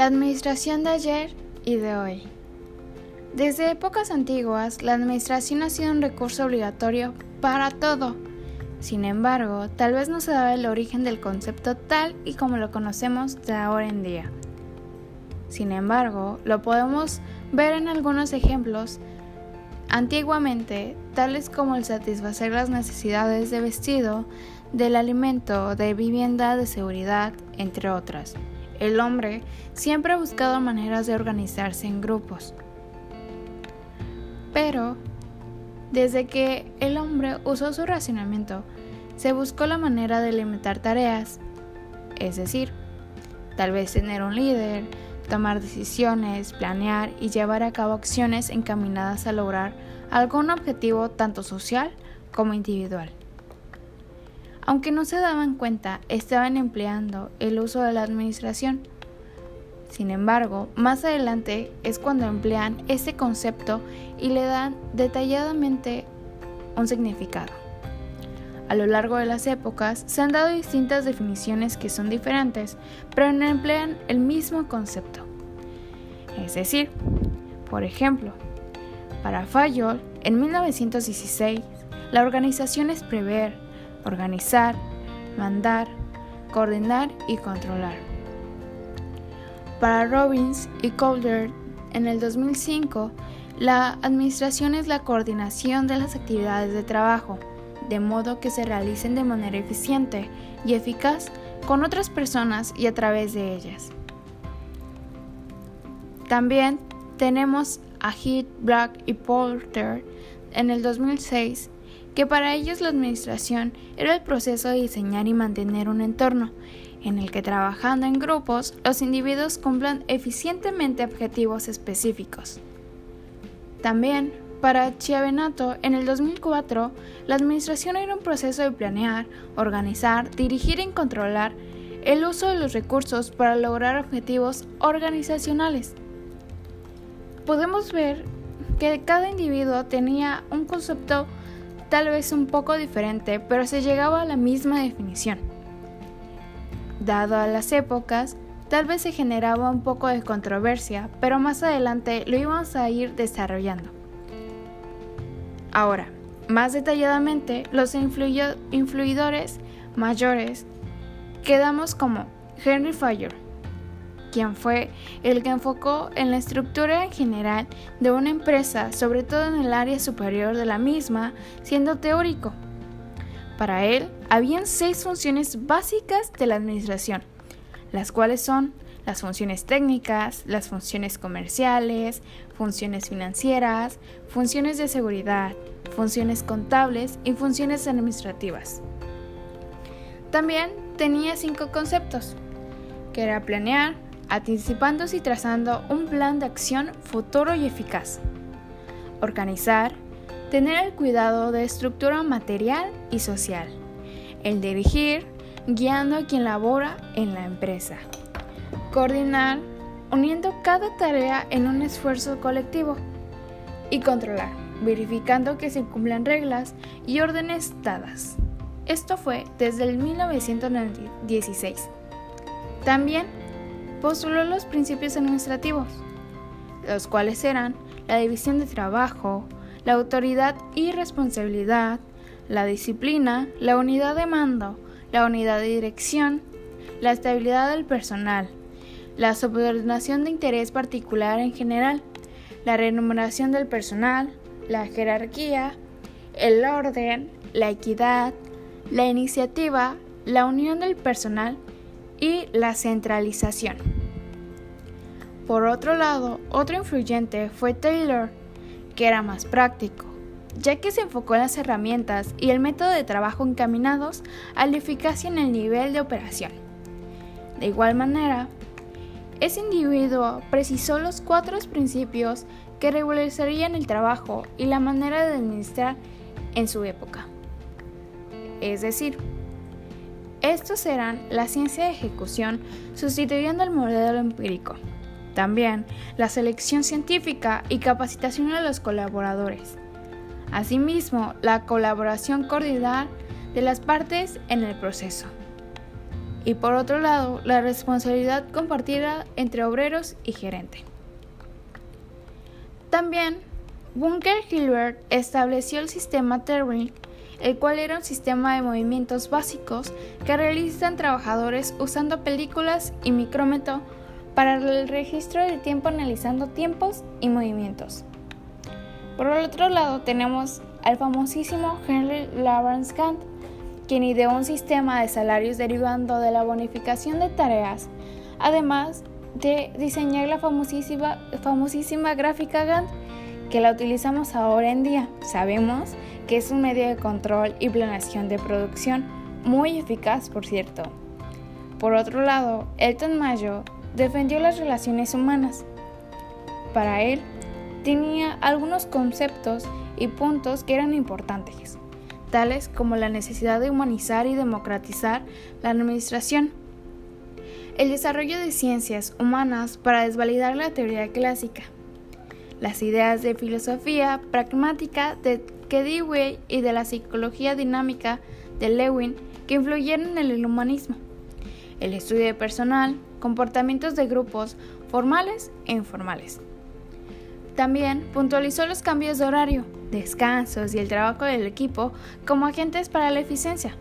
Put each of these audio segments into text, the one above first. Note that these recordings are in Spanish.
La administración de ayer y de hoy. Desde épocas antiguas, la administración ha sido un recurso obligatorio para todo. Sin embargo, tal vez no se daba el origen del concepto tal y como lo conocemos de ahora en día. Sin embargo, lo podemos ver en algunos ejemplos antiguamente, tales como el satisfacer las necesidades de vestido, del alimento, de vivienda, de seguridad, entre otras. El hombre siempre ha buscado maneras de organizarse en grupos. Pero, desde que el hombre usó su racionamiento, se buscó la manera de limitar tareas, es decir, tal vez tener un líder, tomar decisiones, planear y llevar a cabo acciones encaminadas a lograr algún objetivo tanto social como individual. Aunque no se daban cuenta, estaban empleando el uso de la administración. Sin embargo, más adelante es cuando emplean ese concepto y le dan detalladamente un significado. A lo largo de las épocas se han dado distintas definiciones que son diferentes, pero no emplean el mismo concepto. Es decir, por ejemplo, para Fayol, en 1916, la organización es prever, organizar, mandar, coordinar y controlar. Para Robbins y Calder, en el 2005, la administración es la coordinación de las actividades de trabajo, de modo que se realicen de manera eficiente y eficaz con otras personas y a través de ellas. También tenemos a Heath, Black y Porter en el 2006 que para ellos la administración era el proceso de diseñar y mantener un entorno en el que trabajando en grupos los individuos cumplan eficientemente objetivos específicos. También, para Chiavenato, en el 2004, la administración era un proceso de planear, organizar, dirigir y controlar el uso de los recursos para lograr objetivos organizacionales. Podemos ver que cada individuo tenía un concepto tal vez un poco diferente, pero se llegaba a la misma definición. Dado a las épocas, tal vez se generaba un poco de controversia, pero más adelante lo íbamos a ir desarrollando. Ahora, más detalladamente, los influidores mayores quedamos como Henry Fayol, quien fue el que enfocó en la estructura en general de una empresa, sobre todo en el área superior de la misma, siendo teórico. Para él, habían seis funciones básicas de la administración, las cuales son las funciones técnicas, las funciones comerciales, funciones financieras, funciones de seguridad, funciones contables y funciones administrativas. También tenía cinco conceptos, que era planear, anticipándose y trazando un plan de acción futuro y eficaz. Organizar, tener el cuidado de estructura material y social. El dirigir, guiando a quien labora en la empresa. Coordinar, uniendo cada tarea en un esfuerzo colectivo. Y controlar, verificando que se cumplan reglas y órdenes dadas. Esto fue desde el 1916. También postuló los principios administrativos, los cuales eran la división de trabajo, la autoridad y responsabilidad, la disciplina, la unidad de mando, la unidad de dirección, la estabilidad del personal, la subordinación de interés particular en general, la remuneración del personal, la jerarquía, el orden, la equidad, la iniciativa, la unión del personal y la centralización. Por otro lado, otro influyente fue Taylor, que era más práctico, ya que se enfocó en las herramientas y el método de trabajo encaminados a la eficacia en el nivel de operación. De igual manera, ese individuo precisó los cuatro principios que regularizarían el trabajo y la manera de administrar en su época. Es decir, estos eran la ciencia de ejecución sustituyendo al modelo empírico. También la selección científica y capacitación de los colaboradores. Asimismo, la colaboración coordinada de las partes en el proceso. y por otro lado la responsabilidad compartida entre obreros y gerente. También, Bunker Hilbert estableció el sistema Terry, el cual era un sistema de movimientos básicos que realizan trabajadores usando películas y micrómetro para el registro del tiempo analizando tiempos y movimientos. Por el otro lado tenemos al famosísimo Henry Lawrence Kant, quien ideó un sistema de salarios derivando de la bonificación de tareas, además de diseñar la famosísima, famosísima gráfica Gantt que la utilizamos ahora en día. Sabemos que es un medio de control y planeación de producción muy eficaz, por cierto. Por otro lado, Elton Mayo defendió las relaciones humanas. Para él, tenía algunos conceptos y puntos que eran importantes, tales como la necesidad de humanizar y democratizar la administración, el desarrollo de ciencias humanas para desvalidar la teoría clásica, las ideas de filosofía pragmática de Kedewey y de la psicología dinámica de Lewin que influyeron en el humanismo, el estudio personal, comportamientos de grupos formales e informales. También puntualizó los cambios de horario, descansos y el trabajo del equipo como agentes para la eficiencia,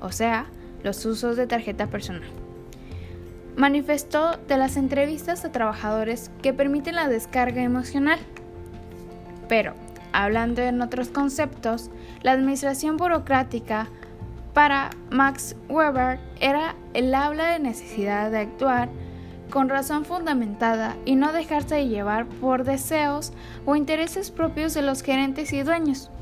o sea, los usos de tarjeta personal. Manifestó de las entrevistas a trabajadores que permiten la descarga emocional. Pero, hablando en otros conceptos, la administración burocrática para Max Weber era el habla de necesidad de actuar con razón fundamentada y no dejarse llevar por deseos o intereses propios de los gerentes y dueños.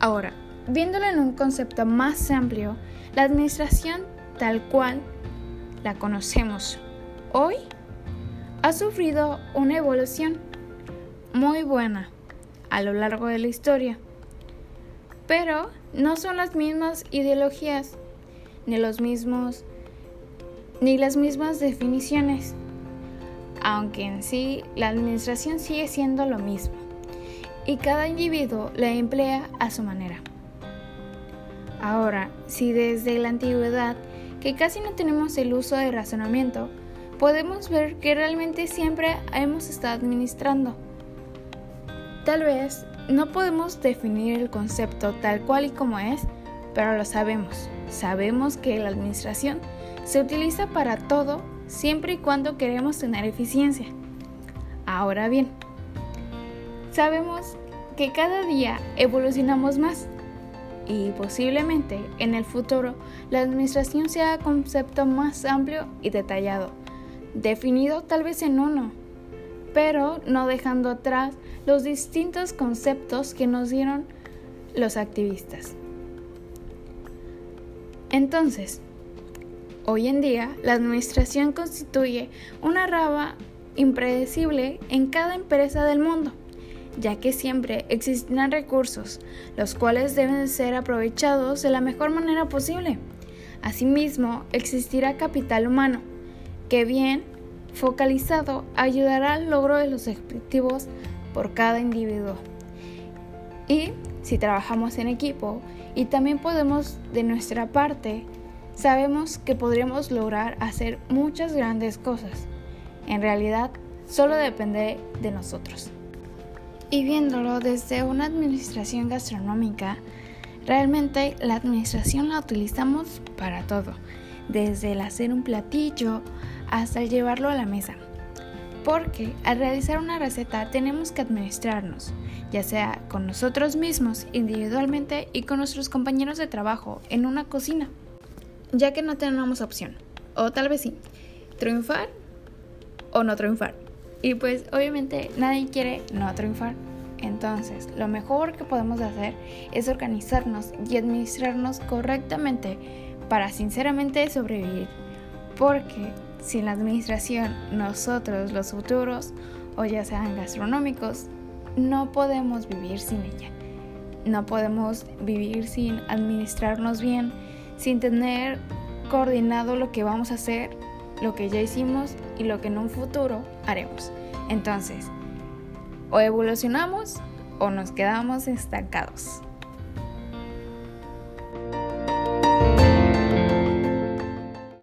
Ahora, viéndolo en un concepto más amplio, la administración tal cual la conocemos hoy ha sufrido una evolución muy buena a lo largo de la historia, pero no son las mismas ideologías ni los mismos ni las mismas definiciones, aunque en sí la administración sigue siendo lo mismo y cada individuo la emplea a su manera. Ahora, si desde la antigüedad, que casi no tenemos el uso de razonamiento, podemos ver que realmente siempre hemos estado administrando. Tal vez no podemos definir el concepto tal cual y como es, pero lo sabemos. Sabemos que la administración se utiliza para todo siempre y cuando queremos tener eficiencia. Ahora bien, sabemos que cada día evolucionamos más y posiblemente en el futuro la administración sea concepto más amplio y detallado, definido tal vez en uno, pero no dejando atrás los distintos conceptos que nos dieron los activistas. Entonces, Hoy en día, la administración constituye una raba impredecible en cada empresa del mundo, ya que siempre existirán recursos, los cuales deben ser aprovechados de la mejor manera posible. Asimismo, existirá capital humano, que bien focalizado ayudará al logro de los objetivos por cada individuo. Y si trabajamos en equipo y también podemos de nuestra parte sabemos que podríamos lograr hacer muchas grandes cosas. En realidad, solo depende de nosotros. Y viéndolo desde una administración gastronómica, realmente la administración la utilizamos para todo, desde el hacer un platillo hasta el llevarlo a la mesa. Porque al realizar una receta tenemos que administrarnos, ya sea con nosotros mismos individualmente y con nuestros compañeros de trabajo en una cocina ya que no tenemos opción. O tal vez sí, triunfar o no triunfar. Y pues obviamente nadie quiere no triunfar. Entonces, lo mejor que podemos hacer es organizarnos y administrarnos correctamente para sinceramente sobrevivir. Porque sin la administración, nosotros los futuros, o ya sean gastronómicos, no podemos vivir sin ella. No podemos vivir sin administrarnos bien, sin tener coordinado lo que vamos a hacer, lo que ya hicimos y lo que en un futuro haremos. Entonces, o evolucionamos o nos quedamos estancados.